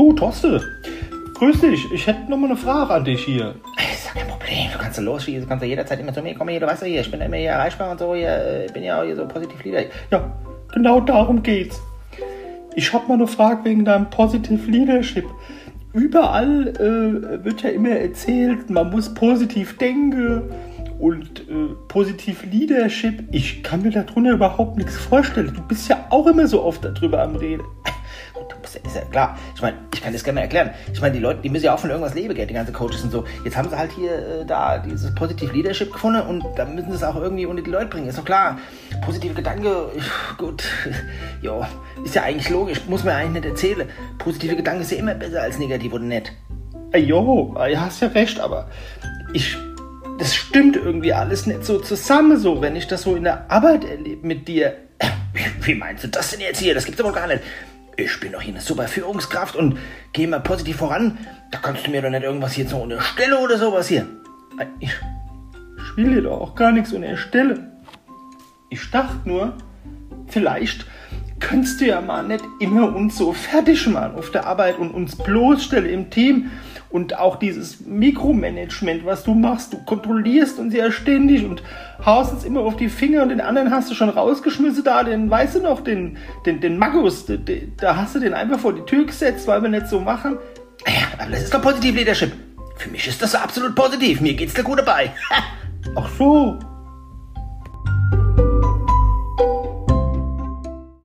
Du, Torste, grüß dich. Ich hätte noch mal eine Frage an dich hier. Ist ja kein Problem. Du kannst los, du kannst ja jederzeit immer zu mir kommen. Hier, du weißt ja hier, ich bin immer hier erreichbar und so. Hier, ich bin ja auch hier so positiv Leader. Ja, genau darum geht's. Ich habe mal eine Frage wegen deinem Positive Leadership. Überall äh, wird ja immer erzählt, man muss positiv denken und äh, positiv Leadership. Ich kann mir darunter überhaupt nichts vorstellen. Du bist ja auch immer so oft darüber am Reden. Gut, das ist ja klar. Ich meine, ich kann das gerne erklären. Ich meine, die Leute, die müssen ja auch von irgendwas leben, gell, die ganzen Coaches und so. Jetzt haben sie halt hier äh, da dieses Positive Leadership gefunden und da müssen sie es auch irgendwie unter die Leute bringen. Ist doch klar. Positive Gedanken, gut, jo, ist ja eigentlich logisch, muss man eigentlich nicht erzählen. Positive Gedanken ist ja immer besser als negativ oder nicht. Ey, Jo, du hast ja recht, aber ich, das stimmt irgendwie alles nicht so zusammen, so, wenn ich das so in der Arbeit erlebe mit dir. Wie, wie meinst du das denn jetzt hier? Das gibt's wohl gar nicht. Ich bin doch hier eine super Führungskraft und gehe mal positiv voran. Da kannst du mir doch nicht irgendwas hier so unterstellen oder sowas hier. Ich, dir doch auch gar nichts unterstellen. Ich dachte nur, vielleicht könntest du ja mal nicht immer uns so fertig machen auf der Arbeit und uns bloßstellen im Team und auch dieses Mikromanagement, was du machst, du kontrollierst uns ja ständig und haust uns immer auf die Finger und den anderen hast du schon rausgeschmissen da, den, weißt du noch, den, den, den Magus, den, den, da hast du den einfach vor die Tür gesetzt, weil wir nicht so machen. Ja, aber das ist doch positiv Leadership. Für mich ist das absolut positiv. Mir geht's da gut dabei. Ach so,